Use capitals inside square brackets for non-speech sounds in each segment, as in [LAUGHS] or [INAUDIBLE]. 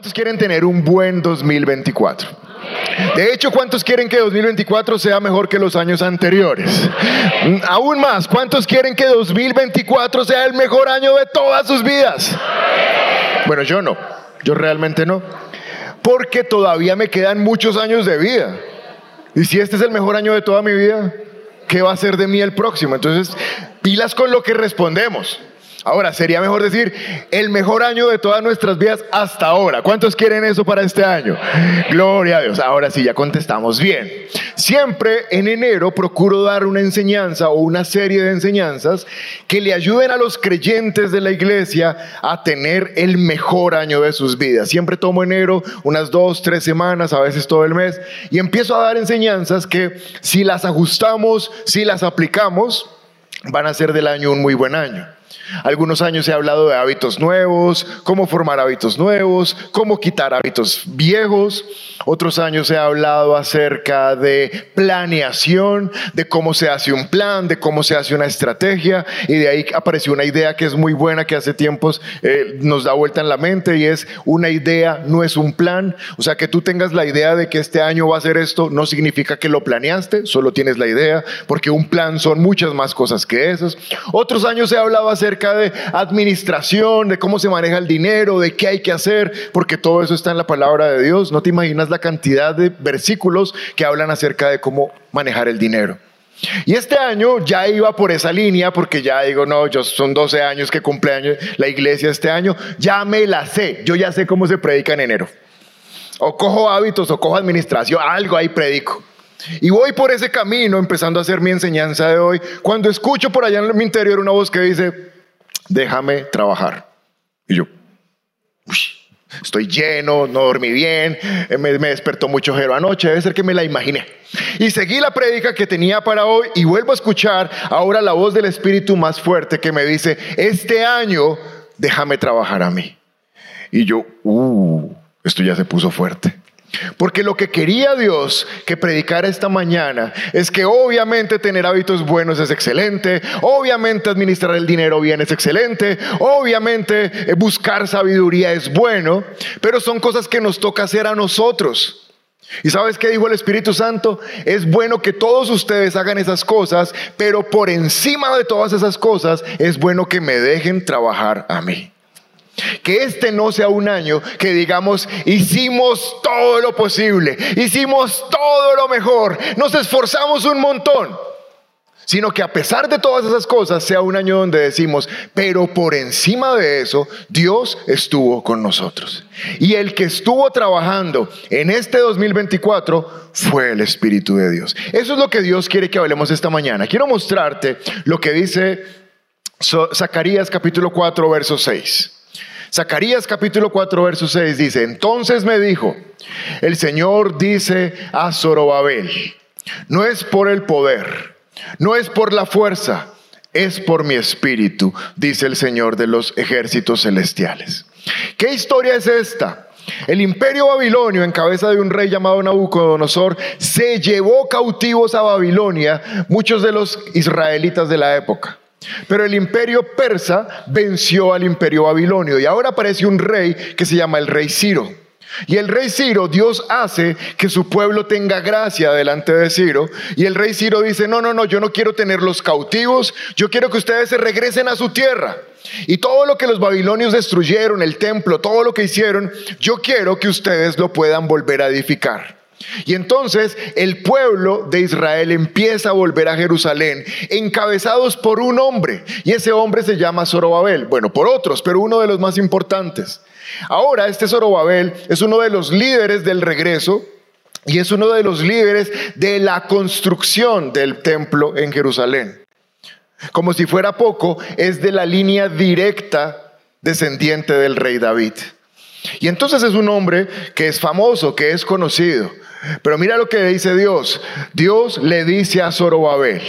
¿Cuántos quieren tener un buen 2024? De hecho, ¿cuántos quieren que 2024 sea mejor que los años anteriores? Mm, aún más, ¿cuántos quieren que 2024 sea el mejor año de todas sus vidas? Bueno, yo no, yo realmente no, porque todavía me quedan muchos años de vida. Y si este es el mejor año de toda mi vida, ¿qué va a ser de mí el próximo? Entonces, pilas con lo que respondemos. Ahora, sería mejor decir el mejor año de todas nuestras vidas hasta ahora. ¿Cuántos quieren eso para este año? Gloria a Dios. Ahora sí, ya contestamos bien. Siempre en enero procuro dar una enseñanza o una serie de enseñanzas que le ayuden a los creyentes de la iglesia a tener el mejor año de sus vidas. Siempre tomo enero unas dos, tres semanas, a veces todo el mes, y empiezo a dar enseñanzas que si las ajustamos, si las aplicamos, van a ser del año un muy buen año. Algunos años he hablado de hábitos nuevos, cómo formar hábitos nuevos, cómo quitar hábitos viejos. Otros años he hablado acerca de planeación, de cómo se hace un plan, de cómo se hace una estrategia. Y de ahí apareció una idea que es muy buena, que hace tiempos eh, nos da vuelta en la mente y es una idea, no es un plan. O sea, que tú tengas la idea de que este año va a ser esto, no significa que lo planeaste, solo tienes la idea, porque un plan son muchas más cosas que esas. Otros años he hablado acerca de administración, de cómo se maneja el dinero, de qué hay que hacer, porque todo eso está en la palabra de Dios. No te imaginas la cantidad de versículos que hablan acerca de cómo manejar el dinero. Y este año ya iba por esa línea, porque ya digo, no, yo son 12 años que cumpleaños la iglesia este año, ya me la sé, yo ya sé cómo se predica en enero. O cojo hábitos o cojo administración, algo ahí predico. Y voy por ese camino empezando a hacer mi enseñanza de hoy, cuando escucho por allá en mi interior una voz que dice, déjame trabajar. Y yo, estoy lleno, no dormí bien, eh, me, despertó mucho jero anoche, debe ser que me la imaginé. Y seguí la prédica que tenía para hoy y vuelvo a escuchar ahora la voz del Espíritu más fuerte que me dice, este año déjame trabajar a mí. Y yo, uh, esto ya se puso fuerte. Porque lo que quería Dios que predicara esta mañana es que obviamente tener hábitos buenos es excelente, obviamente administrar el dinero bien es excelente, obviamente eh, buscar sabiduría es bueno, pero son cosas que nos toca hacer a nosotros. ¿Y sabes qué dijo el Espíritu Santo? Es bueno que todos ustedes hagan esas cosas, pero por encima de todas esas cosas es bueno que me dejen trabajar a mí. Que este no sea un año que digamos, hicimos todo lo posible, hicimos todo lo mejor, nos esforzamos un montón, sino que a pesar de todas esas cosas sea un año donde decimos, pero por encima de eso, Dios estuvo con nosotros. Y el que estuvo trabajando en este 2024 fue el Espíritu de Dios. Eso es lo que Dios quiere que hablemos esta mañana. Quiero mostrarte lo que dice Zacarías capítulo 4, verso 6. Zacarías capítulo 4, verso 6 dice, entonces me dijo, el Señor dice a Zorobabel, no es por el poder, no es por la fuerza, es por mi espíritu, dice el Señor de los ejércitos celestiales. ¿Qué historia es esta? El imperio babilonio, en cabeza de un rey llamado Nabucodonosor, se llevó cautivos a Babilonia muchos de los israelitas de la época. Pero el imperio persa venció al imperio babilonio y ahora aparece un rey que se llama el rey Ciro. Y el rey Ciro, Dios hace que su pueblo tenga gracia delante de Ciro. Y el rey Ciro dice, no, no, no, yo no quiero tenerlos cautivos, yo quiero que ustedes se regresen a su tierra. Y todo lo que los babilonios destruyeron, el templo, todo lo que hicieron, yo quiero que ustedes lo puedan volver a edificar. Y entonces el pueblo de Israel empieza a volver a Jerusalén, encabezados por un hombre, y ese hombre se llama Zorobabel. Bueno, por otros, pero uno de los más importantes. Ahora, este Zorobabel es uno de los líderes del regreso y es uno de los líderes de la construcción del templo en Jerusalén. Como si fuera poco, es de la línea directa descendiente del rey David. Y entonces es un hombre que es famoso, que es conocido. Pero mira lo que dice Dios. Dios le dice a Zorobabel,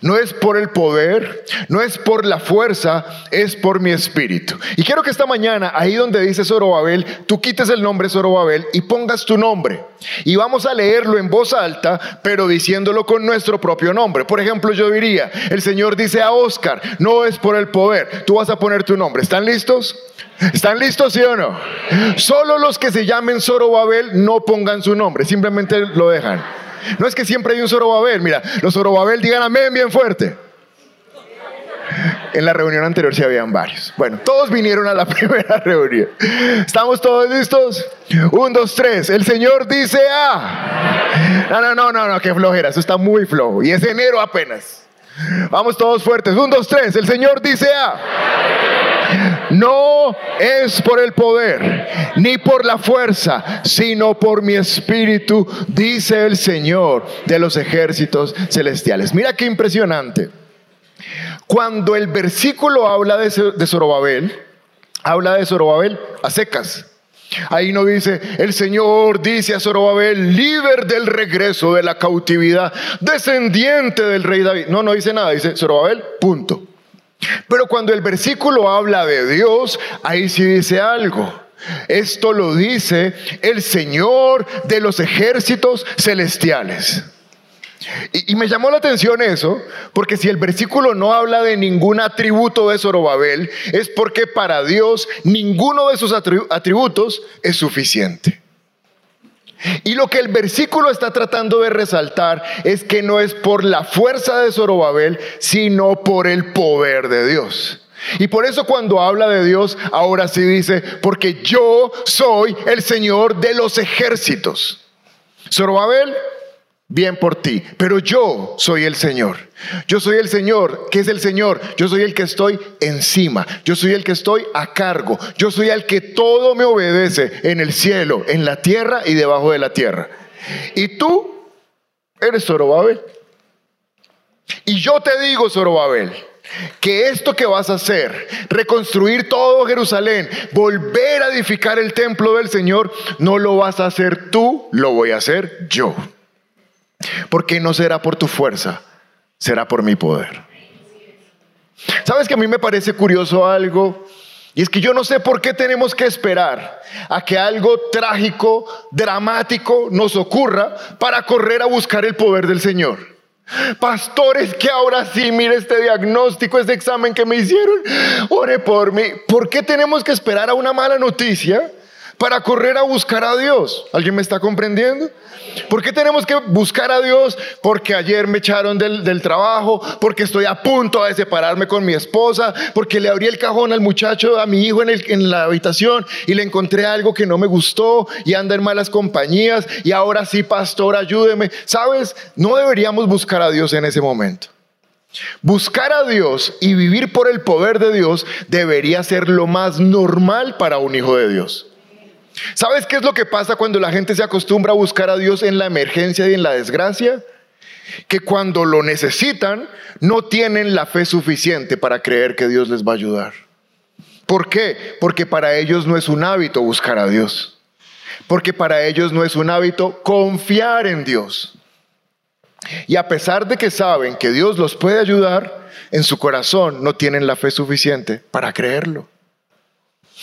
no es por el poder, no es por la fuerza, es por mi espíritu. Y quiero que esta mañana, ahí donde dice Zorobabel, tú quites el nombre Zorobabel y pongas tu nombre. Y vamos a leerlo en voz alta, pero diciéndolo con nuestro propio nombre. Por ejemplo, yo diría, el Señor dice a Oscar, no es por el poder, tú vas a poner tu nombre. ¿Están listos? ¿Están listos, sí o no? Solo los que se llamen Zorobabel no pongan su nombre, simplemente lo dejan. No es que siempre hay un Zorobabel, mira, los Zorobabel digan amén bien fuerte. En la reunión anterior sí habían varios. Bueno, todos vinieron a la [LAUGHS] primera reunión. ¿Estamos todos listos? Un, dos, tres. El Señor dice a. No, no, no, no, no, qué flojera. Eso está muy flojo. Y es enero apenas. Vamos todos fuertes. Un, dos, tres. El Señor dice a. No es por el poder, ni por la fuerza, sino por mi espíritu, dice el Señor de los ejércitos celestiales. Mira qué impresionante. Cuando el versículo habla de, Zorobabel, habla de Zorobabel a secas. Ahí no dice, el Señor dice a Zorobabel, líder del regreso de la cautividad, descendiente del rey David. No, no dice nada, dice Zorobabel, punto. Pero cuando el versículo habla de Dios, ahí sí dice algo. Esto lo dice el Señor de los ejércitos celestiales. Y, me llamó la atención eso, porque si el versículo no habla de ningún atributo de Zorobabel, es porque para Dios ninguno de sus atributos es suficiente. Y lo que el versículo está tratando de resaltar es que no es por la fuerza de Zorobabel, sino por el poder de Dios. Y por eso cuando habla de Dios, ahora sí dice, porque yo soy el Señor de los ejércitos. Zorobabel bien por ti, pero yo soy el Señor. Yo soy el Señor. ¿Qué es el Señor? Yo soy el que estoy encima. Yo soy el que estoy a cargo. Yo soy el que todo me obedece en el cielo, en la tierra y debajo de la tierra. Y tú eres Zorobabel. Y yo te digo, Zorobabel, que esto que vas a hacer, reconstruir todo Jerusalén, volver a edificar el templo del Señor, no lo vas a hacer tú, lo voy a hacer yo. Porque no será por tu fuerza, será por mi poder. ¿Sabes que a mí me parece curioso algo? Y es que yo no sé por qué tenemos que esperar a que algo trágico, dramático nos ocurra para correr a buscar el poder del Señor. Pastores, que ahora sí, mire este diagnóstico, este examen que me hicieron, ore por mí. ¿Por qué tenemos que esperar a una mala noticia para correr a buscar a Dios? ¿Alguien me está comprendiendo? ¿Por qué tenemos que buscar a Dios? Porque ayer me echaron del, trabajo, porque estoy a punto de separarme con mi esposa, porque le abrí el cajón al muchacho, a mi hijo en, en la habitación y le encontré algo que no me gustó y anda en malas compañías y ahora sí, pastor, ayúdeme. ¿Sabes? No deberíamos buscar a Dios en ese momento. Buscar a Dios y vivir por el poder de Dios debería ser lo más normal para un hijo de Dios. ¿Sabes qué es lo que pasa cuando la gente se acostumbra a buscar a Dios en la emergencia y en la desgracia? Que cuando lo necesitan no tienen la fe suficiente para creer que Dios les va a ayudar. ¿Por qué? Porque para ellos no es un hábito buscar a Dios. Porque para ellos no es un hábito confiar en Dios. Y a pesar de que saben que Dios los puede ayudar, en su corazón no tienen la fe suficiente para creerlo.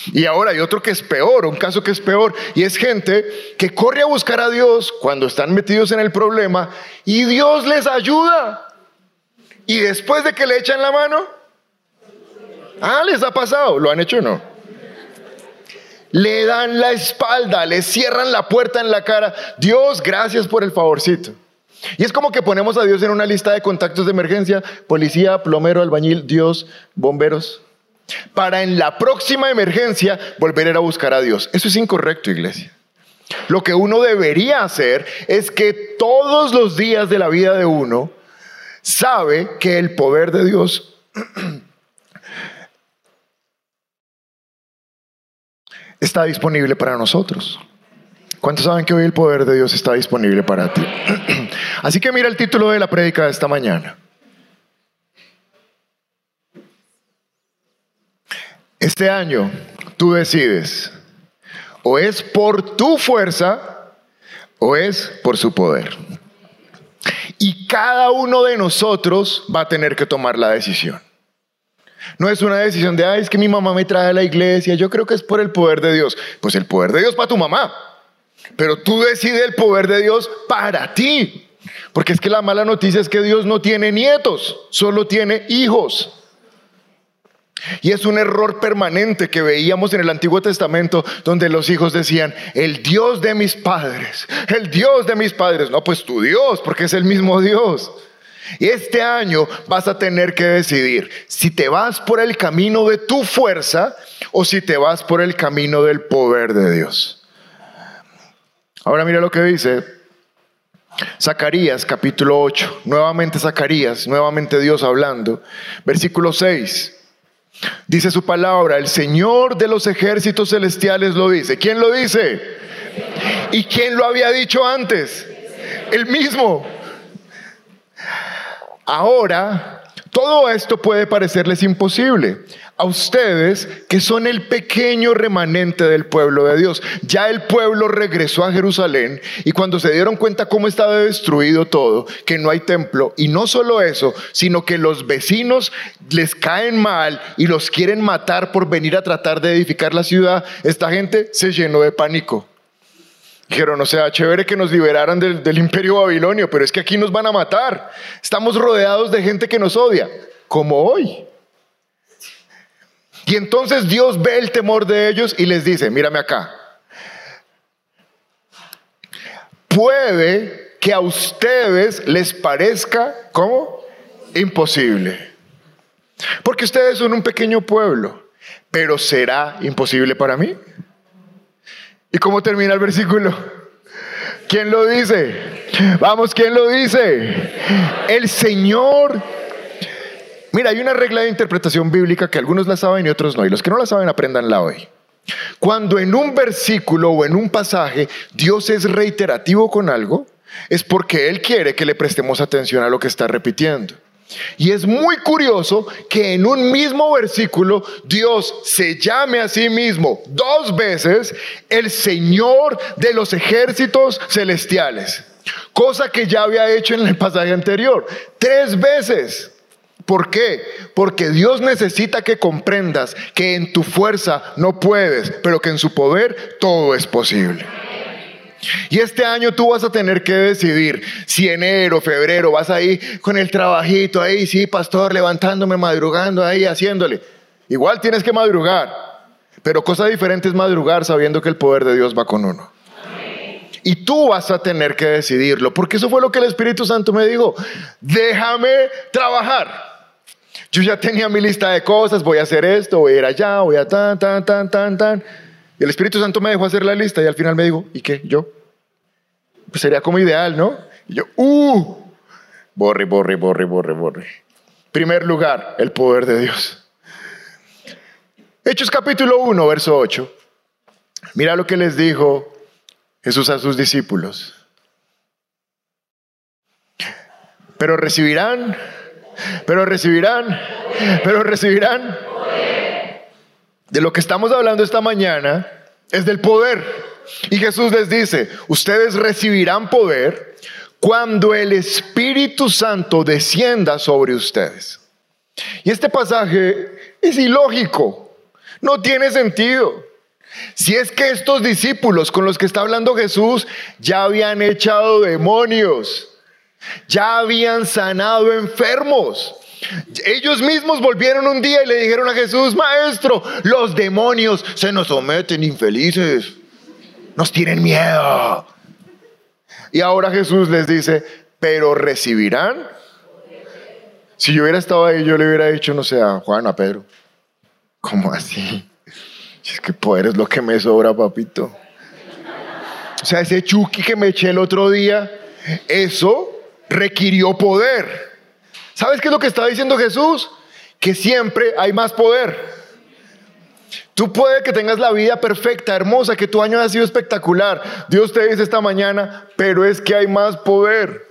Y ahora hay otro que es peor, un caso que es peor, y es gente que corre a buscar a Dios cuando están metidos en el problema y Dios les ayuda. Y después de que le echan la mano, ah, les ha pasado, ¿lo han hecho o no? Le dan la espalda, le cierran la puerta en la cara. Dios, gracias por el favorcito. Y es como que ponemos a Dios en una lista de contactos de emergencia, policía, plomero, albañil, Dios, bomberos para en la próxima emergencia volver a buscar a Dios. Eso es incorrecto, iglesia. Lo que uno debería hacer es que todos los días de la vida de uno sabe que el poder de Dios [CLEARS THROAT] está disponible para nosotros. ¿Cuántos saben que hoy el poder de Dios está disponible para ti? [CLEARS THROAT] Así que mira el título de la prédica de esta mañana. Este año tú decides, o es por tu fuerza o es por su poder. Y cada uno de nosotros va a tener que tomar la decisión. No es una decisión de, ay, es que mi mamá me trae a la iglesia, yo creo que es por el poder de Dios. Pues el poder de Dios para tu mamá, pero tú decides el poder de Dios para ti. Porque es que la mala noticia es que Dios no tiene nietos, solo tiene hijos. Y es un error permanente que veíamos en el Antiguo Testamento donde los hijos decían, el Dios de mis padres, el Dios de mis padres. No, pues tu Dios, porque es el mismo Dios. Y este año vas a tener que decidir si te vas por el camino de tu fuerza o si te vas por el camino del poder de Dios. Ahora mira lo que dice Zacarías capítulo 8, nuevamente Zacarías, nuevamente Dios hablando, versículo 6. Dice su palabra, el Señor de los ejércitos celestiales lo dice. ¿Quién lo dice? ¿Y quién lo había dicho antes? El mismo. Ahora, todo esto puede parecerles imposible a ustedes que son el pequeño remanente del pueblo de Dios. Ya el pueblo regresó a Jerusalén y cuando se dieron cuenta cómo estaba destruido todo, que no hay templo, y no solo eso, sino que los vecinos les caen mal y los quieren matar por venir a tratar de edificar la ciudad, esta gente se llenó de pánico. Dijeron, o sea, chévere que nos liberaran del, del imperio babilonio, pero es que aquí nos van a matar. Estamos rodeados de gente que nos odia, como hoy. Y entonces Dios ve el temor de ellos y les dice, mírame acá, puede que a ustedes les parezca, ¿cómo? Imposible. Porque ustedes son un pequeño pueblo, pero ¿será imposible para mí? ¿Y cómo termina el versículo? ¿Quién lo dice? Vamos, ¿quién lo dice? El Señor Mira, hay una regla de interpretación bíblica que algunos la saben y otros no, y los que no la saben aprendanla hoy. Cuando en un versículo o en un pasaje Dios es reiterativo con algo, es porque Él quiere que le prestemos atención a lo que está repitiendo. Y es muy curioso que en un mismo versículo Dios se llame a sí mismo dos veces el Señor de los ejércitos celestiales, cosa que ya había hecho en el pasaje anterior, tres veces. ¿Por qué? Porque Dios necesita que comprendas que en tu fuerza no puedes, pero que en su poder todo es posible. Y este año tú vas a tener que decidir si enero, febrero vas ahí con el trabajito ahí, sí, pastor, levantándome, madrugando ahí, haciéndole. Igual tienes que madrugar, pero cosa diferente es madrugar sabiendo que el poder de Dios va con uno. Y tú vas a tener que decidirlo, porque eso fue lo que el Espíritu Santo me dijo. Déjame trabajar. Yo ya tenía mi lista de cosas, voy a hacer esto, voy a ir allá, voy a tan, tan, tan, tan, tan. Y el Espíritu Santo me dejó hacer la lista y al final me dijo, ¿y qué? ¿Yo? Pues sería como ideal, ¿no? Y yo, ¡uh! Borre, borre, borre, borre, borre. Primer lugar, el poder de Dios. Hechos capítulo 1, verso 8. Mira lo que les dijo Jesús a sus discípulos. Pero recibirán pero recibirán, pero recibirán. De lo que estamos hablando esta mañana es del poder. Y Jesús les dice, ustedes recibirán poder cuando el Espíritu Santo descienda sobre ustedes. Y este pasaje es ilógico, no tiene sentido. Si es que estos discípulos con los que está hablando Jesús ya habían echado demonios, ya habían sanado enfermos. Ellos mismos volvieron un día y le dijeron a Jesús, maestro, los demonios se nos someten infelices, nos tienen miedo. Y ahora Jesús les dice, pero recibirán. Si yo hubiera estado ahí, yo le hubiera dicho, no sé, a Juan, a Pedro, ¿cómo así? Es que poder es lo que me sobra, papito. O sea, ese chuki que me eché el otro día, eso requirió poder. ¿Sabes qué es lo que está diciendo Jesús? Que siempre hay más poder. Tú puedes que tengas la vida perfecta, hermosa, que tu año ha sido espectacular. Dios te dice esta mañana, pero es que hay más poder.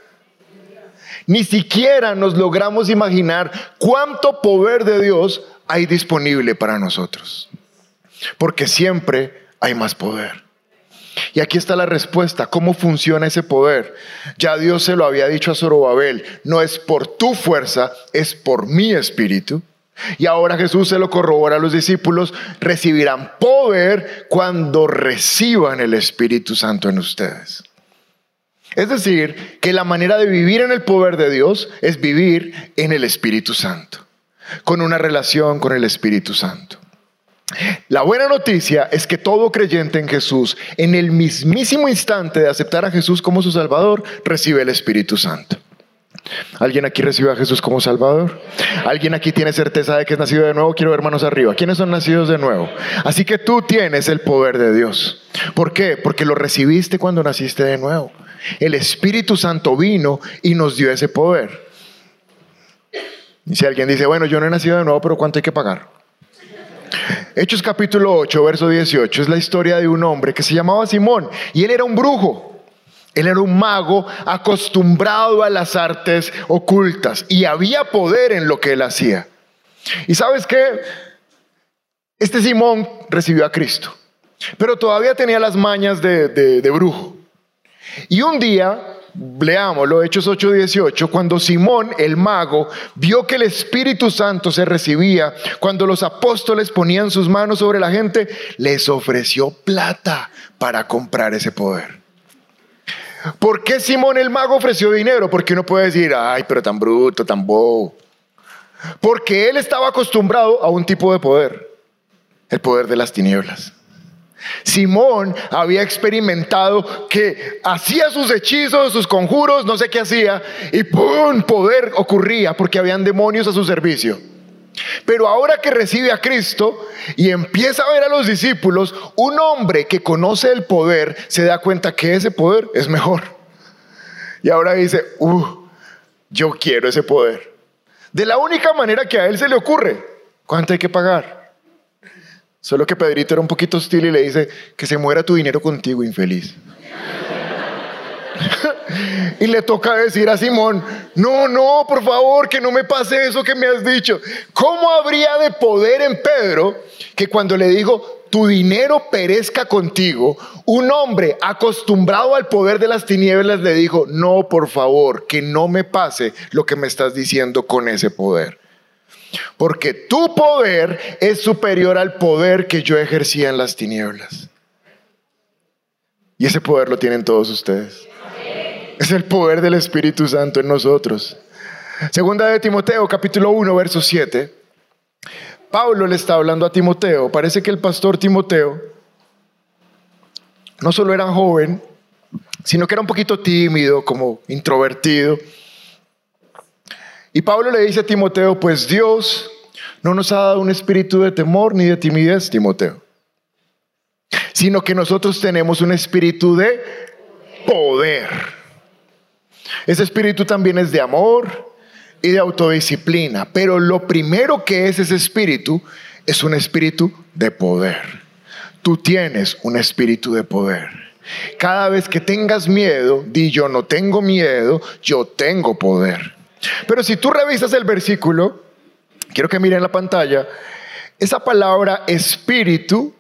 Ni siquiera nos logramos imaginar cuánto poder de Dios hay disponible para nosotros. Porque siempre hay más poder. Y aquí está la respuesta, ¿cómo funciona ese poder? Ya Dios se lo había dicho a Zorobabel, no es por tu fuerza, es por mi espíritu. Y ahora Jesús se lo corrobora a los discípulos, recibirán poder cuando reciban el Espíritu Santo en ustedes. Es decir, que la manera de vivir en el poder de Dios es vivir en el Espíritu Santo, con una relación con el Espíritu Santo. La buena noticia es que todo creyente en Jesús, en el mismísimo instante de aceptar a Jesús como su Salvador, recibe el Espíritu Santo. ¿Alguien aquí recibe a Jesús como Salvador? ¿Alguien aquí tiene certeza de que es nacido de nuevo? Quiero ver manos arriba. ¿Quiénes son nacidos de nuevo? Así que tú tienes el poder de Dios. ¿Por qué? Porque lo recibiste cuando naciste de nuevo. El Espíritu Santo vino y nos dio ese poder. Y si alguien dice, bueno, yo no he nacido de nuevo, pero ¿cuánto hay que pagar? Hechos capítulo 8, verso 18, es la historia de un hombre que se llamaba Simón y él era un brujo. Él era un mago acostumbrado a las artes ocultas y había poder en lo que él hacía. Y sabes qué? Este Simón recibió a Cristo, pero todavía tenía las mañas de, de brujo. Y un día, leámoslo, Hechos 8:18, cuando Simón el mago vio que el Espíritu Santo se recibía, cuando los apóstoles ponían sus manos sobre la gente, les ofreció plata para comprar ese poder. ¿Por qué Simón el mago ofreció dinero? Porque uno puede decir, ay, pero tan bruto, tan bobo. Porque él estaba acostumbrado a un tipo de poder, el poder de las tinieblas. Simón había experimentado que hacía sus hechizos, sus conjuros, no sé qué hacía, y ¡pum! poder ocurría porque habían demonios a su servicio. Pero ahora que recibe a Cristo y empieza a ver a los discípulos, un hombre que conoce el poder se da cuenta que ese poder es mejor. Y ahora dice, uh, yo quiero ese poder. De la única manera que a él se le ocurre, ¿cuánto hay que pagar? Solo que Pedrito era un poquito hostil y le dice, que se muera tu dinero contigo, infeliz. [LAUGHS] y le toca decir a Simón, no, no, por favor, que no me pase eso que me has dicho. ¿Cómo habría de poder en Pedro que cuando le digo, tu dinero perezca contigo, un hombre acostumbrado al poder de las tinieblas le dijo, no, por favor, que no me pase lo que me estás diciendo con ese poder. Porque tu poder es superior al poder que yo ejercía en las tinieblas. Y ese poder lo tienen todos ustedes. Es el poder del Espíritu Santo en nosotros. Segunda de Timoteo, capítulo 1, verso 7. Pablo le está hablando a Timoteo. Parece que el pastor Timoteo no solo era joven, sino que era un poquito tímido, como introvertido. Y Pablo le dice a Timoteo, pues Dios no nos ha dado un espíritu de temor ni de timidez, Timoteo, sino que nosotros tenemos un espíritu de poder ese espíritu también es de amor y de autodisciplina, pero lo primero que es ese espíritu es un espíritu de poder. Tú tienes un espíritu de poder. Cada vez que tengas miedo, di yo no tengo miedo, yo tengo poder. Pero si tú revisas el versículo, quiero que miren la pantalla, esa palabra espíritu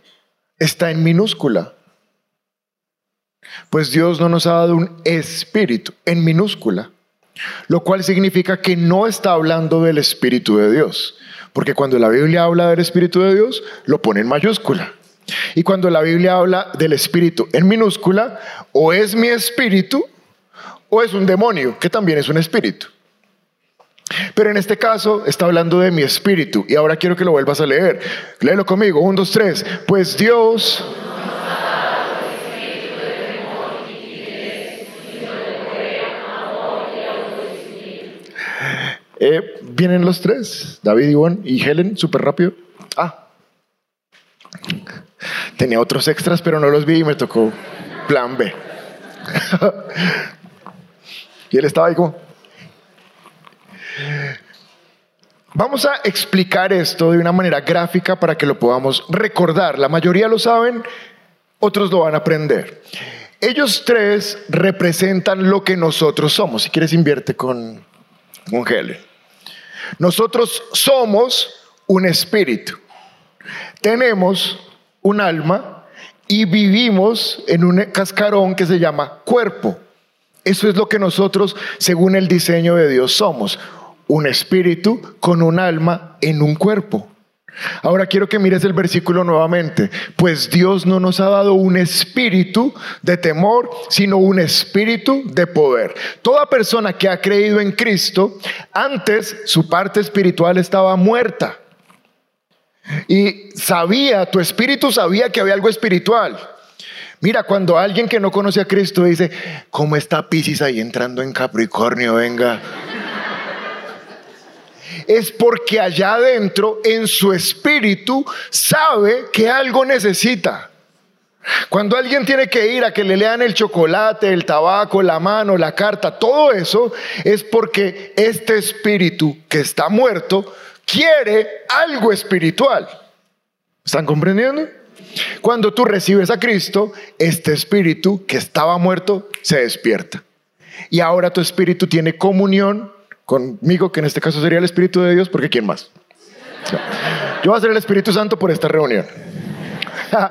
está en minúscula. Pues Dios no nos ha dado un espíritu en minúscula, lo cual significa que no está hablando del espíritu de Dios, porque cuando la Biblia habla del espíritu de Dios, lo pone en mayúscula. Y cuando la Biblia habla del espíritu en minúscula, o es mi espíritu o es un demonio, que también es un espíritu. Pero en este caso está hablando de mi espíritu. Y ahora quiero que lo vuelvas a leer. Léelo conmigo. Un, dos, tres. Pues Dios Eh, vienen los tres, David, Ivonne y Helen, súper rápido. Ah, tenía otros extras, pero no los vi y me tocó plan B. [LAUGHS] y él estaba ahí como... Vamos a explicar esto de una manera gráfica para que lo podamos recordar. La mayoría lo saben, otros lo van a aprender. Ellos tres representan lo que nosotros somos. Si quieres, invierte con, con Helen. Nosotros somos un espíritu. Tenemos un alma y vivimos en un cascarón que se llama cuerpo. Eso es lo que nosotros, según el diseño de Dios, somos. Un espíritu con un alma en un cuerpo. Ahora quiero que mires el versículo nuevamente. Pues Dios no nos ha dado un espíritu de temor, sino un espíritu de poder. Toda persona que ha creído en Cristo, antes su parte espiritual estaba muerta. Y sabía, tu espíritu sabía que había algo espiritual. Mira, cuando alguien que no conoce a Cristo dice, ¿cómo está Pisces ahí entrando en Capricornio? Venga es porque allá adentro, en su espíritu, sabe que algo necesita. Cuando alguien tiene que ir a que le lean el chocolate, el tabaco, la mano, la carta, todo eso es porque este espíritu que está muerto quiere algo espiritual. ¿Están comprendiendo? Cuando tú recibes a Cristo, este espíritu que estaba muerto se despierta. Y ahora tu espíritu tiene comunión conmigo, que en este caso sería el Espíritu de Dios, porque ¿quién más? Yo voy a ser el Espíritu Santo por esta reunión. [LAUGHS]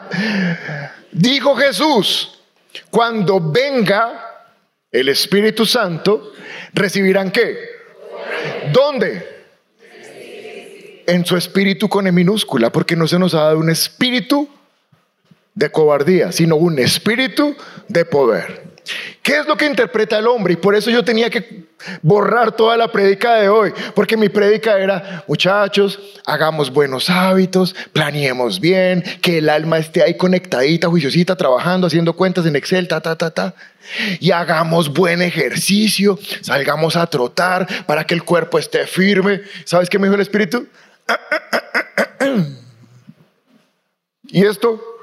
Dijo Jesús, cuando venga el Espíritu Santo, recibirán qué? ¿Dónde? En su espíritu con E minúscula, porque no se nos ha dado un espíritu de cobardía, sino un espíritu de poder. ¿Qué es lo que interpreta el hombre? Y por eso yo tenía que borrar toda la prédica de hoy, porque mi prédica era, muchachos, hagamos buenos hábitos, planeemos bien, que el alma esté ahí conectadita, juiciosita, trabajando, haciendo cuentas en Excel, ta, ta, ta, ta. Y hagamos buen ejercicio, salgamos a trotar para que el cuerpo esté firme. ¿Sabes qué me dijo el Espíritu? [CLEARS THROAT] ¿Y esto?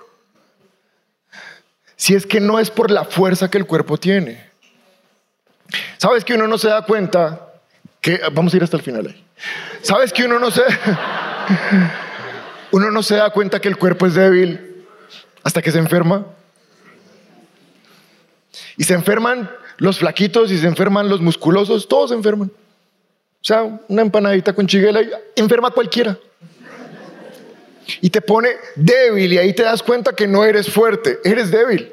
Si es que no es por la fuerza que el cuerpo tiene. ¿Sabes que uno no se da cuenta que vamos a ir hasta el final ahí? ¿Sabes que uno no se [LAUGHS] uno no se da cuenta que el cuerpo es débil hasta que se enferma? Y se enferman los flaquitos y se enferman los musculosos, todos se enferman. O sea, una empanadita con chiguela enferma cualquiera. Y te pone débil y ahí te das cuenta que no eres fuerte, eres débil.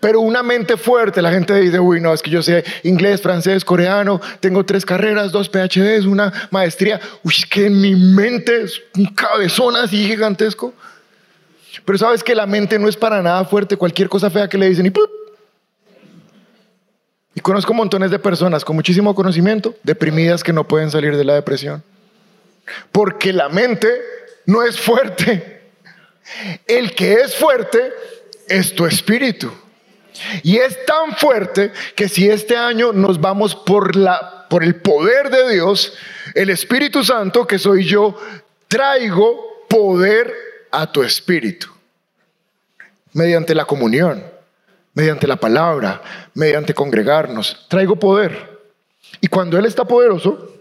Pero una mente fuerte, la gente dice, uy, no, es que yo sé inglés, francés, coreano, tengo tres carreras, dos PhDs, una maestría. Uy, que en mi mente es un cabezón así gigantesco. Pero sabes que la mente no es para nada fuerte, cualquier cosa fea que le dicen y Y conozco montones de personas con muchísimo conocimiento, deprimidas que no pueden salir de la depresión. Porque la mente no es fuerte. El que es fuerte es tu espíritu. Y es tan fuerte que si este año nos vamos por, la, por el poder de Dios, el Espíritu Santo, que soy yo, traigo poder a tu espíritu. Mediante la comunión, mediante la palabra, mediante congregarnos. Traigo poder. Y cuando Él está poderoso,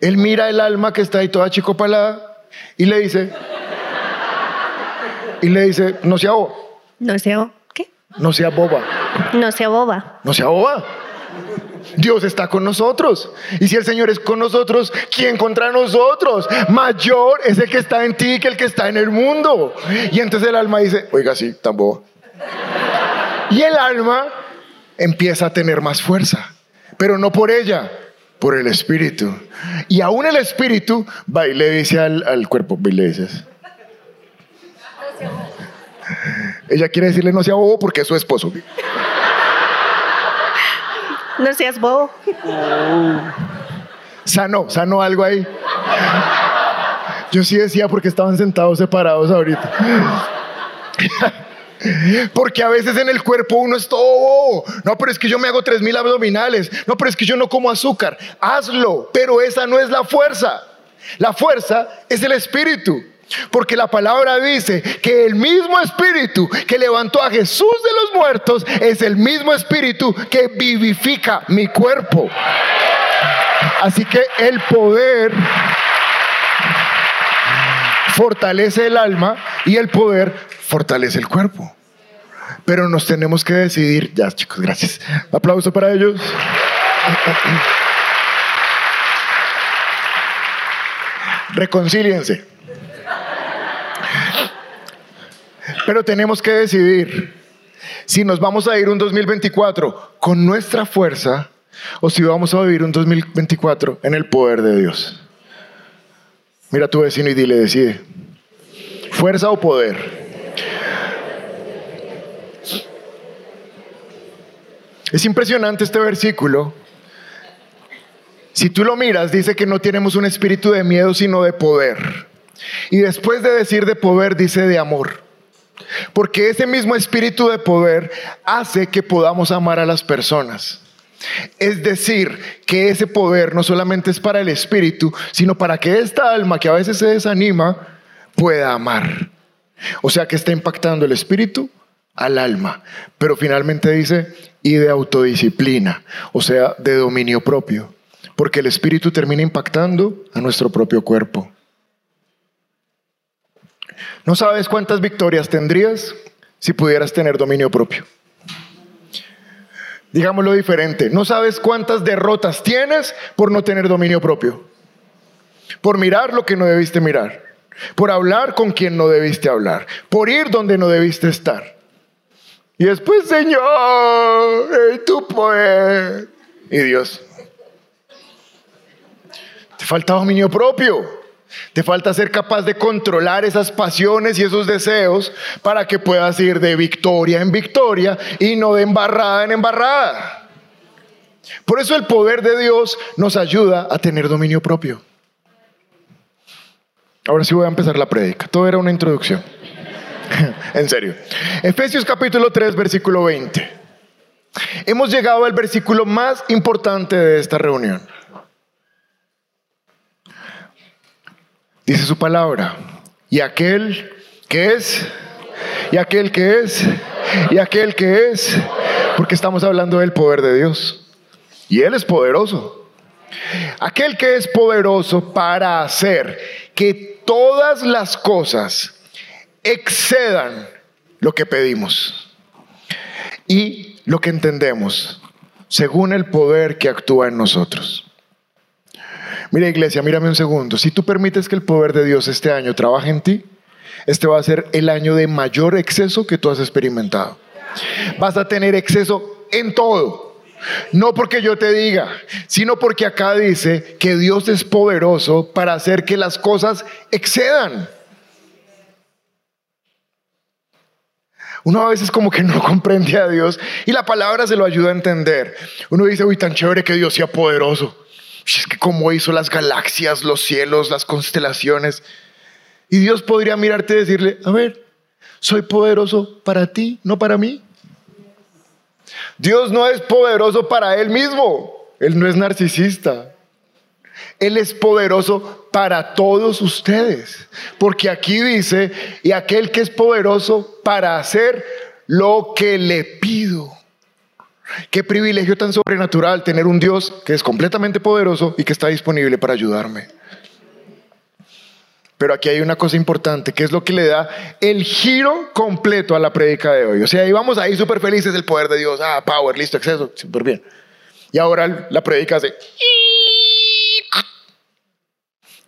Él mira el alma que está ahí toda chicopalada y le dice, y le dice, no sea boba. No sea ¿qué? No sea boba. No sea boba. No sea boba. Dios está con nosotros. Y si el Señor es con nosotros, ¿quién contra nosotros? Mayor es el que está en ti que el que está en el mundo. Y entonces el alma dice, oiga, sí, tan boba. Y el alma empieza a tener más fuerza, pero no por ella, por el espíritu. Y aún el espíritu va y le dice al, al cuerpo, y le dices, ella quiere decirle no sea bobo porque es su esposo. No seas bobo. Sano, sano algo ahí. Yo sí decía porque estaban sentados separados ahorita. Porque a veces en el cuerpo uno es todo. No, pero es que yo me hago tres mil abdominales. No, pero es que yo no como azúcar. Hazlo, pero esa no es la fuerza. La fuerza es el espíritu. Porque la palabra dice que el mismo espíritu que levantó a Jesús de los muertos es el mismo espíritu que vivifica mi cuerpo. Así que el poder fortalece el alma y el poder fortalece el cuerpo. Pero nos tenemos que decidir, ya chicos, gracias. Aplauso para ellos. Reconcíliense. Pero tenemos que decidir si nos vamos a ir un 2024 con nuestra fuerza o si vamos a vivir un 2024 en el poder de Dios. Mira a tu vecino y dile, decide. Fuerza o poder. Es impresionante este versículo. Si tú lo miras, dice que no tenemos un espíritu de miedo, sino de poder. Y después de decir de poder, dice de amor. Porque ese mismo espíritu de poder hace que podamos amar a las personas. Es decir, que ese poder no solamente es para el espíritu, sino para que esta alma que a veces se desanima pueda amar. O sea que está impactando el espíritu al alma. Pero finalmente dice, y de autodisciplina, o sea, de dominio propio. Porque el espíritu termina impactando a nuestro propio cuerpo. No sabes cuántas victorias tendrías si pudieras tener dominio propio. Digámoslo diferente, no sabes cuántas derrotas tienes por no tener dominio propio. Por mirar lo que no debiste mirar. Por hablar con quien no debiste hablar. Por ir donde no debiste estar. Y después, Señor, tu poder. Y Dios. Te falta dominio propio. Te falta ser capaz de controlar esas pasiones y esos deseos para que puedas ir de victoria en victoria y no de embarrada en embarrada. Por eso el poder de Dios nos ayuda a tener dominio propio. Ahora sí voy a empezar la prédica. Todo era una introducción. [LAUGHS] en serio. Efesios capítulo 3, versículo 20. Hemos llegado al versículo más importante de esta reunión. Dice su palabra. Y aquel que es, y aquel que es, y aquel que es, porque estamos hablando del poder de Dios. Y Él es poderoso. Aquel que es poderoso para hacer que todas las cosas excedan lo que pedimos y lo que entendemos, según el poder que actúa en nosotros. Mira iglesia, mírame un segundo. Si tú permites que el poder de Dios este año trabaje en ti, este va a ser el año de mayor exceso que tú has experimentado. Vas a tener exceso en todo. No porque yo te diga, sino porque acá dice que Dios es poderoso para hacer que las cosas excedan. Uno a veces como que no [LAUGHS] comprende a Dios y la palabra se lo ayuda a entender. Uno dice, uy, tan chévere que Dios sea poderoso. Es que como hizo las galaxias, los cielos, las constelaciones. Y Dios podría mirarte y decirle, a ver, soy poderoso para ti, no para mí. Dios no es poderoso para Él mismo. Él no es narcisista. Él es poderoso para todos ustedes. Porque aquí dice, y aquel que es poderoso para hacer lo que le pido. Qué privilegio tan sobrenatural tener un Dios que es completamente poderoso y que está disponible para ayudarme. Pero aquí hay una cosa importante, que es lo que le da el giro completo a la prédica de hoy. O sea, íbamos ahí súper felices del poder de Dios. Ah, power, listo, exceso, súper bien. Y ahora la prédica hace...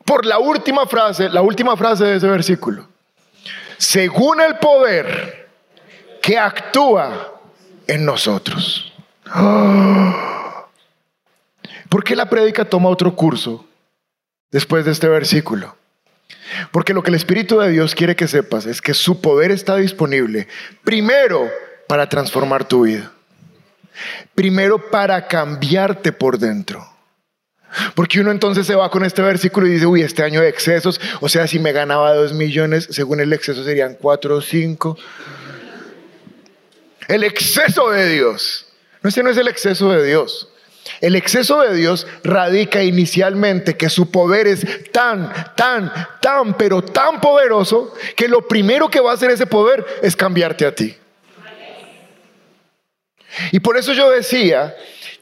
Por la última frase, la última frase de ese versículo. Según el poder que actúa en nosotros. [GASPS] ¿Por qué la prédica toma otro curso después de este versículo? Porque lo que el Espíritu de Dios quiere que sepas es que su poder está disponible primero para transformar tu vida, primero para cambiarte por dentro. Porque uno entonces se va con este versículo y dice, uy, este año de excesos, o sea, si me ganaba dos millones, según el exceso serían cuatro o cinco. El exceso de Dios. No, ese no es el exceso de Dios. El exceso de Dios radica inicialmente que su poder es tan, tan, tan, pero tan poderoso que lo primero que va a hacer ese poder es cambiarte a ti. Y por eso yo decía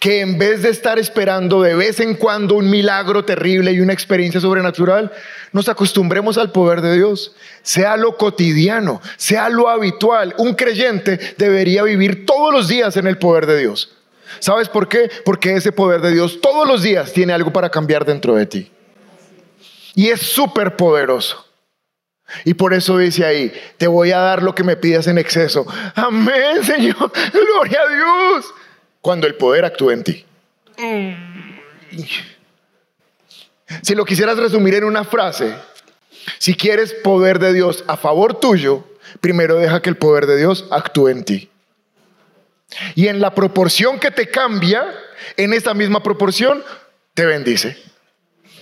que en vez de estar esperando de vez en cuando un milagro terrible y una experiencia sobrenatural, nos acostumbremos al poder de Dios. Sea lo cotidiano, sea lo habitual. Un creyente debería vivir todos los días en el poder de Dios. ¿Sabes por qué? Porque ese poder de Dios todos los días tiene algo para cambiar dentro de ti. Y es súper poderoso. Y por eso dice ahí, te voy a dar lo que me pidas en exceso. Amén, Señor. [LAUGHS] Gloria a Dios. Cuando el poder actúa en ti. Si lo quisieras resumir en una frase, si quieres poder de Dios a favor tuyo, primero deja que el poder de Dios actúe en ti. Y en la proporción que te cambia, en esa misma proporción, te bendice.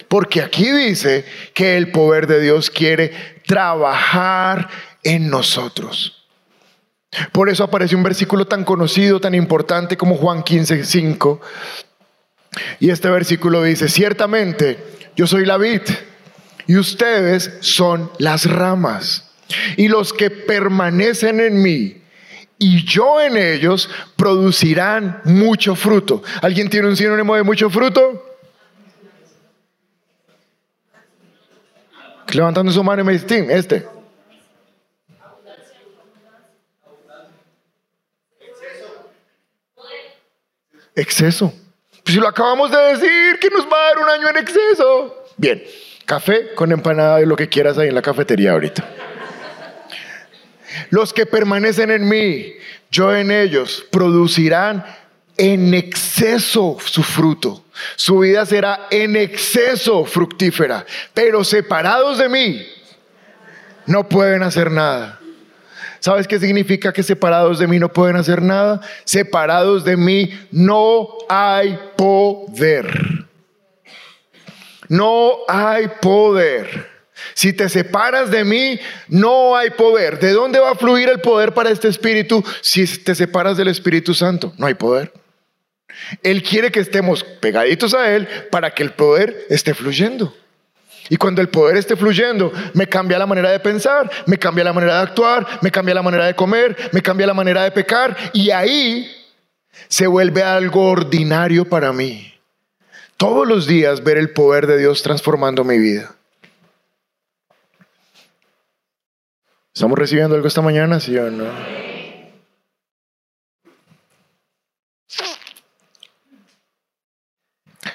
Porque aquí dice que el poder de Dios quiere trabajar en nosotros. Por eso aparece un versículo tan conocido, tan importante como Juan 15, 5. Y este versículo dice, ciertamente yo soy la vid y ustedes son las ramas. Y los que permanecen en mí y yo en ellos producirán mucho fruto. ¿Alguien tiene un sinónimo de mucho fruto? Levantando su mano y me dice, este. Exceso. Pues si lo acabamos de decir, que nos va a dar un año en exceso. Bien, café con empanada y lo que quieras ahí en la cafetería ahorita. Los que permanecen en mí, yo en ellos, producirán en exceso su fruto. Su vida será en exceso fructífera. Pero separados de mí, no pueden hacer nada. ¿Sabes qué significa que separados de mí no pueden hacer nada? Separados de mí no hay poder. No hay poder. Si te separas de mí, no hay poder. ¿De dónde va a fluir el poder para este espíritu si te separas del Espíritu Santo? No hay poder. Él quiere que estemos pegaditos a Él para que el poder esté fluyendo. Y cuando el poder esté fluyendo, me cambia la manera de pensar, me cambia la manera de actuar, me cambia la manera de comer, me cambia la manera de pecar. Y ahí se vuelve algo ordinario para mí. Todos los días ver el poder de Dios transformando mi vida. ¿Estamos recibiendo algo esta mañana, sí o no?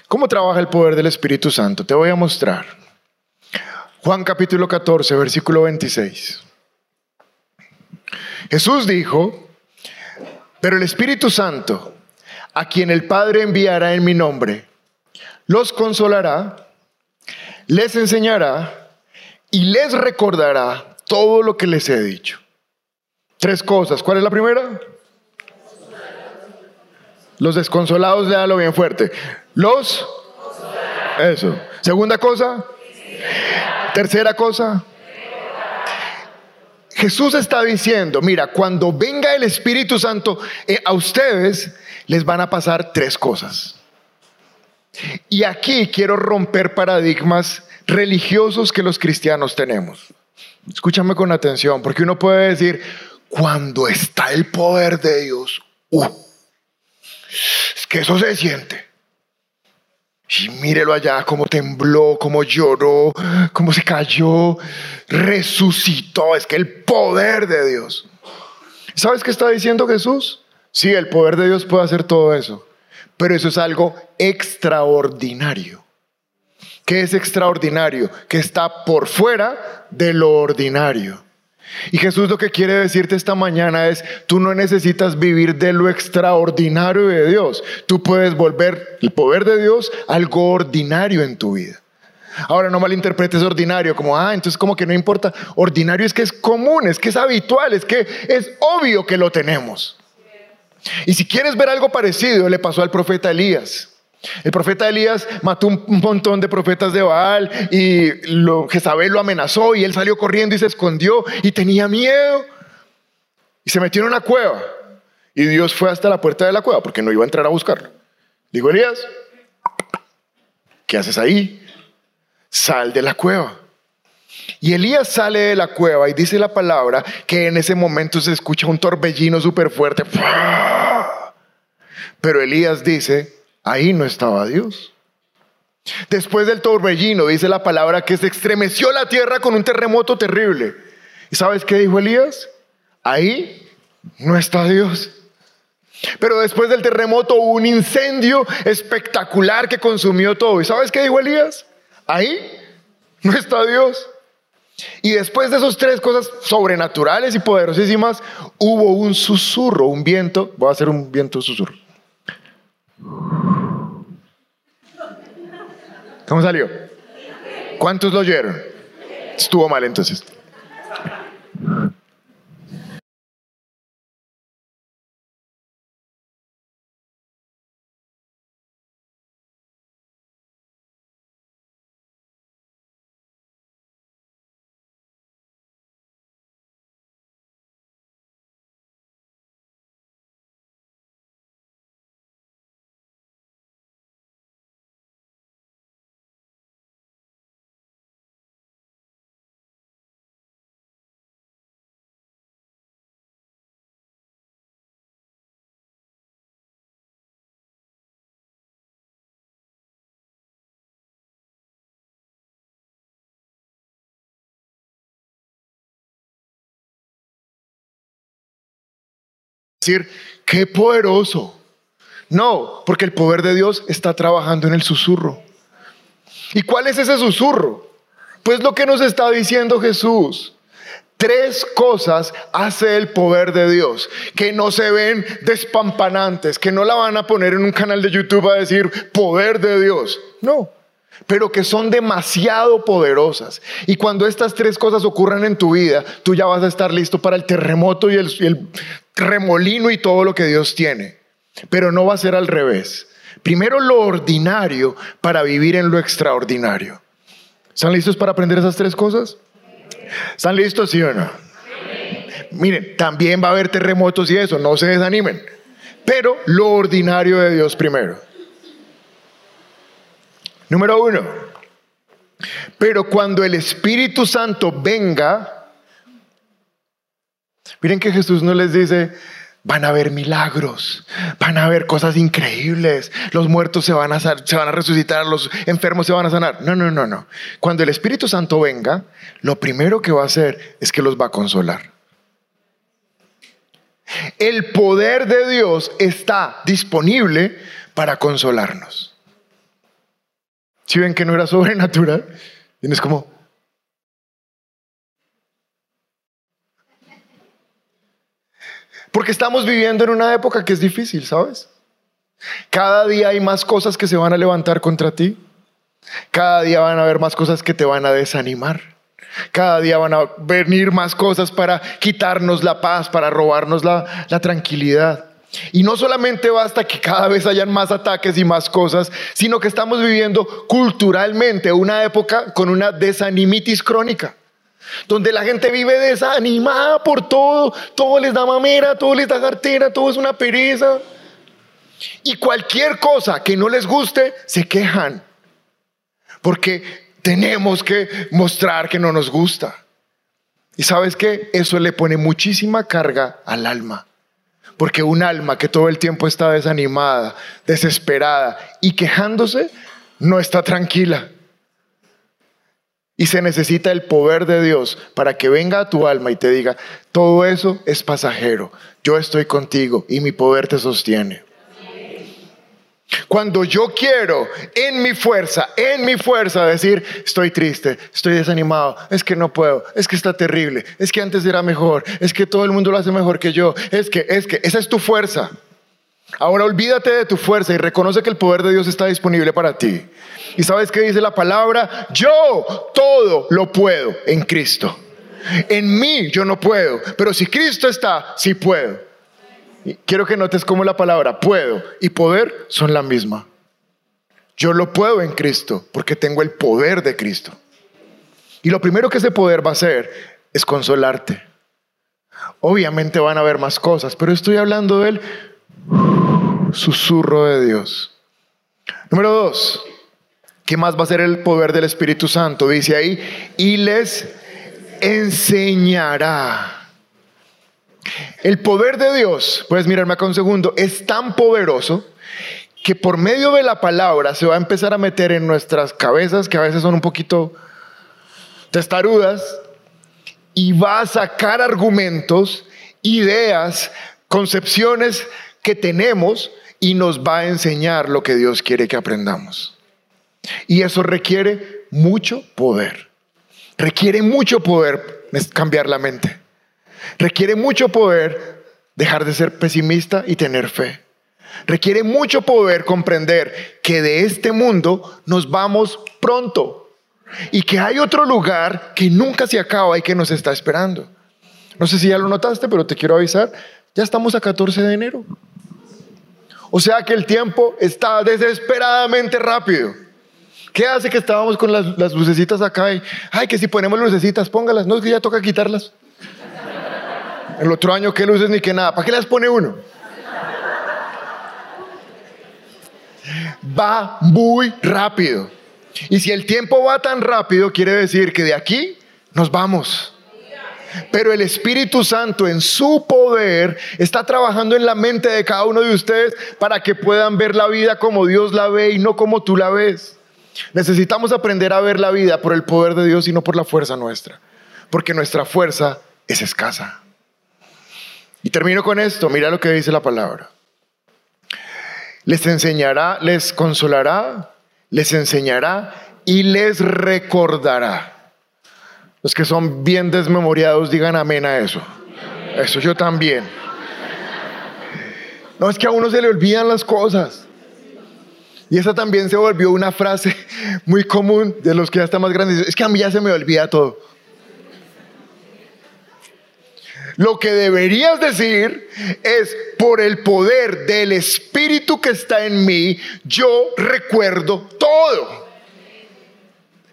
¿Cómo trabaja el poder del Espíritu Santo? Te voy a mostrar. Juan capítulo 14, versículo 26. Jesús dijo, pero el Espíritu Santo, a quien el Padre enviará en mi nombre, los consolará, les enseñará y les recordará todo lo que les he dicho. Tres cosas. ¿Cuál es la primera? Los desconsolados, léalo bien fuerte. Los. Eso. Segunda cosa. Tercera cosa. Jesús está diciendo, mira, cuando venga el Espíritu Santo eh, a ustedes, les van a pasar tres cosas. Y aquí quiero romper paradigmas religiosos que los cristianos tenemos. Escúchame con atención, porque uno puede decir, cuando está el poder de Dios, uh, es que eso se siente. Y mírelo allá, cómo tembló, cómo lloró, cómo se cayó, resucitó. Es que el poder de Dios. ¿Sabes qué está diciendo Jesús? Sí, el poder de Dios puede hacer todo eso, pero eso es algo extraordinario. ¿Qué es extraordinario? Que está por fuera de lo ordinario. Y Jesús lo que quiere decirte esta mañana es, tú no necesitas vivir de lo extraordinario de Dios. Tú puedes volver el poder de Dios algo ordinario en tu vida. Ahora no malinterpretes ordinario como, ah, entonces como que no importa. Ordinario es que es común, es que es habitual, es que es obvio que lo tenemos. Y si quieres ver algo parecido, le pasó al profeta Elías. El profeta Elías mató un montón de profetas de Baal y Jezabel lo amenazó y él salió corriendo y se escondió y tenía miedo y se metió en una cueva y Dios fue hasta la puerta de la cueva porque no iba a entrar a buscarlo. Dijo Elías, ¿qué haces ahí? Sal de la cueva. Y Elías sale de la cueva y dice la palabra que en ese momento se escucha un torbellino súper fuerte. Pero Elías dice, Ahí no estaba Dios. Después del torbellino, dice la palabra que se estremeció la tierra con un terremoto terrible. ¿Y sabes qué dijo Elías? Ahí no está Dios. Pero después del terremoto hubo un incendio espectacular que consumió todo. ¿Y sabes qué dijo Elías? Ahí no está Dios. Y después de esas tres cosas sobrenaturales y poderosísimas, hubo un susurro, un viento. Voy a hacer un viento susurro. ¿Cómo salió? ¿Cuántos lo oyeron? Estuvo mal entonces. Qué poderoso. No, porque el poder de Dios está trabajando en el susurro. ¿Y cuál es ese susurro? Pues lo que nos está diciendo Jesús. Tres cosas hace el poder de Dios que no se ven despampanantes, que no la van a poner en un canal de YouTube a decir poder de Dios. No, pero que son demasiado poderosas. Y cuando estas tres cosas ocurran en tu vida, tú ya vas a estar listo para el terremoto y el, y el remolino y todo lo que Dios tiene. Pero no va a ser al revés. Primero lo ordinario para vivir en lo extraordinario. ¿Están listos para aprender esas tres cosas? ¿Están listos, sí o no? Miren, también va a haber terremotos y eso, no se desanimen. Pero lo ordinario de Dios primero. Número uno. Pero cuando el Espíritu Santo venga, miren que Jesús no les dice, van a haber milagros, van a haber cosas increíbles, los muertos se van, a, se van a resucitar, los enfermos se van a sanar. No, no, no, no. Cuando el Espíritu Santo venga, lo primero que va a hacer es que los va a consolar. El poder de Dios está disponible para consolarnos. Si ven que no era sobrenatural, tienes como... Porque estamos viviendo en una época que es difícil, ¿sabes? Cada día hay más cosas que se van a levantar contra ti. Cada día van a haber más cosas que te van a desanimar. Cada día van a venir más cosas para quitarnos la paz, para robarnos la, la tranquilidad. Y no solamente basta que cada vez hayan más ataques y más cosas, sino que estamos viviendo culturalmente una época con una desanimitis crónica, donde la gente vive desanimada por todo, todo les da mamera, todo les da cartera, todo es una pereza. Y cualquier cosa que no les guste, se quejan, porque tenemos que mostrar que no nos gusta. Y sabes qué, eso le pone muchísima carga al alma. Porque un alma que todo el tiempo está desanimada, desesperada y quejándose, no está tranquila. Y se necesita el poder de Dios para que venga a tu alma y te diga, todo eso es pasajero, yo estoy contigo y mi poder te sostiene. Cuando yo quiero en mi fuerza, en mi fuerza decir, estoy triste, estoy desanimado, es que no puedo, es que está terrible, es que antes era mejor, es que todo el mundo lo hace mejor que yo, es que, es que, esa es tu fuerza. Ahora olvídate de tu fuerza y reconoce que el poder de Dios está disponible para ti. ¿Y sabes qué dice la palabra? Yo todo lo puedo en Cristo. En mí yo no puedo, pero si Cristo está, sí puedo. Quiero que notes cómo la palabra puedo y poder son la misma. Yo lo puedo en Cristo porque tengo el poder de Cristo. Y lo primero que ese poder va a hacer es consolarte. Obviamente van a haber más cosas, pero estoy hablando del susurro de Dios. Número dos, ¿qué más va a ser el poder del Espíritu Santo? Dice ahí, y les enseñará. El poder de Dios, puedes mirarme acá un segundo, es tan poderoso que por medio de la palabra se va a empezar a meter en nuestras cabezas, que a veces son un poquito testarudas, y va a sacar argumentos, ideas, concepciones que tenemos y nos va a enseñar lo que Dios quiere que aprendamos. Y eso requiere mucho poder. Requiere mucho poder cambiar la mente. Requiere mucho poder dejar de ser pesimista y tener fe. Requiere mucho poder comprender que de este mundo nos vamos pronto y que hay otro lugar que nunca se acaba y que nos está esperando. No sé si ya lo notaste, pero te quiero avisar, ya estamos a 14 de enero. O sea que el tiempo está desesperadamente rápido. ¿Qué hace que estábamos con las, lucecitas acá y, ay, que si ponemos lucecitas, póngalas? No, es que ya toca quitarlas. El otro año, ¿qué luces ni qué nada? ¿Para qué las pone uno? Va muy rápido. Y si el tiempo va tan rápido, quiere decir que de aquí nos vamos. Pero el Espíritu Santo en su poder está trabajando en la mente de cada uno de ustedes para que puedan ver la vida como Dios la ve y no como tú la ves. Necesitamos aprender a ver la vida por el poder de Dios y no por la fuerza nuestra, porque nuestra fuerza es escasa. Y termino con esto, mira lo que dice la palabra. Les enseñará, les consolará, les enseñará y les recordará. Los que son bien desmemoriados digan amén a eso. Eso yo también. No es que a uno se le olvidan las cosas. Y esa también se volvió una frase [LAUGHS] muy común de los que ya están más grandes. Es que a mí ya se me olvida todo. Lo que deberías decir es, por el poder del Espíritu que está en mí, yo recuerdo todo.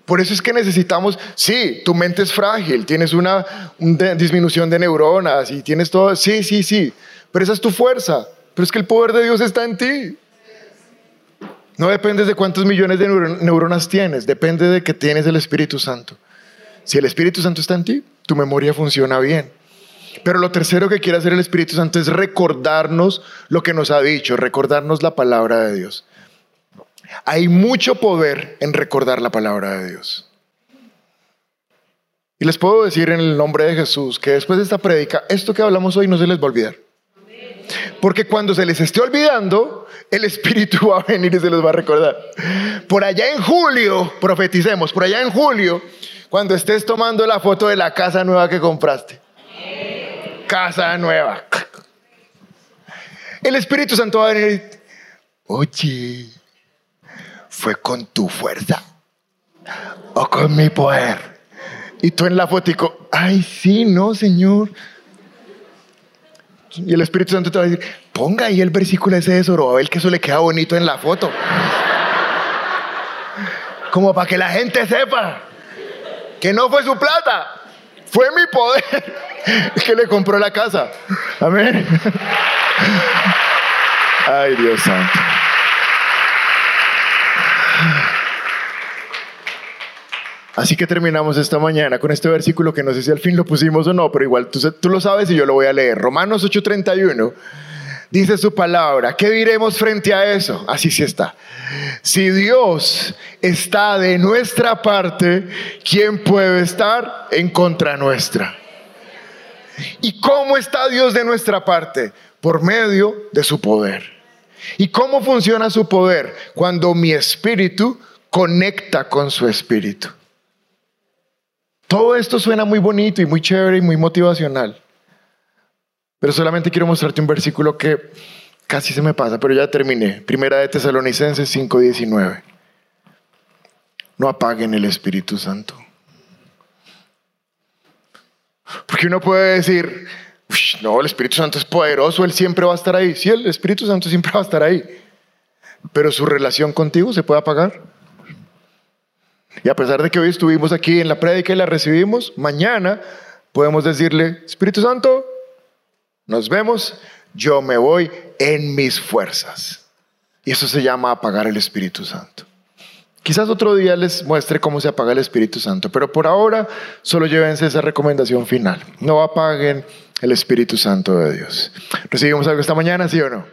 Por eso es que necesitamos, sí, tu mente es frágil, tienes una, disminución de neuronas y tienes todo, sí, sí, sí, pero esa es tu fuerza, pero es que el poder de Dios está en ti. No depende de cuántos millones de neuronas tienes, depende de que tienes el Espíritu Santo. Si el Espíritu Santo está en ti, tu memoria funciona bien. Pero lo tercero que quiere hacer el Espíritu Santo es recordarnos lo que nos ha dicho, recordarnos la palabra de Dios. Hay mucho poder en recordar la palabra de Dios. Y les puedo decir en el nombre de Jesús que después de esta prédica, esto que hablamos hoy no se les va a olvidar. Porque cuando se les esté olvidando, el Espíritu [LAUGHS] va a venir y se les va a recordar. Por allá en julio, profeticemos, por allá en julio, cuando estés tomando la foto de la casa nueva que compraste. Casa nueva. El Espíritu Santo va a venir oye, fue con tu fuerza o con mi poder. Y tú en la fotico, ay, sí, no, Señor. Y el Espíritu Santo te va a decir, ponga ahí el versículo ese de Zorobabel, que eso le queda bonito en la foto. Como para que la gente sepa que no fue su plata, fue mi poder [LAUGHS] que le compró la casa. Amén. Ay, Dios santo. Así que terminamos esta mañana con este versículo que no sé si al fin lo pusimos o no, pero igual tú, tú lo sabes y yo lo voy a leer. Romanos 8:31 dice su palabra. ¿Qué diremos frente a eso? Así sí está. Si Dios está de nuestra parte, ¿quién puede estar en contra nuestra? ¿Y cómo está Dios de nuestra parte? Por medio de su poder. ¿Y cómo funciona su poder? Cuando mi espíritu conecta con su espíritu. Todo esto suena muy bonito y muy chévere y muy motivacional. Pero solamente quiero mostrarte un versículo que casi se me pasa, pero ya terminé. Primera de Tesalonicenses 5:19. No apaguen el Espíritu Santo. Porque uno puede decir, no, el Espíritu Santo es poderoso, Él siempre va a estar ahí. Sí, el Espíritu Santo siempre va a estar ahí. Pero su relación contigo se puede apagar. Y a pesar de que hoy estuvimos aquí en la prédica y la recibimos, mañana podemos decirle, Espíritu Santo, nos vemos, yo me voy en mis fuerzas. Y eso se llama apagar el Espíritu Santo. Quizás otro día les muestre cómo se apaga el Espíritu Santo, pero por ahora solo llévense esa recomendación final. No apaguen el Espíritu Santo de Dios. ¿Recibimos algo esta mañana, sí o no?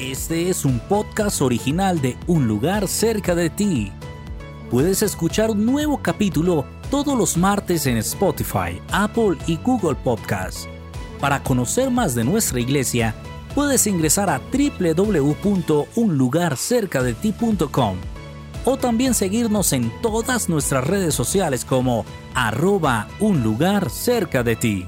Este es un podcast original de Un lugar cerca de ti. Puedes escuchar un nuevo capítulo todos los martes en Spotify, Apple y Google Podcasts. Para conocer más de nuestra iglesia, puedes ingresar a www.unlugarcercadeti.com o también seguirnos en todas nuestras redes sociales como arroba un lugar cerca de ti.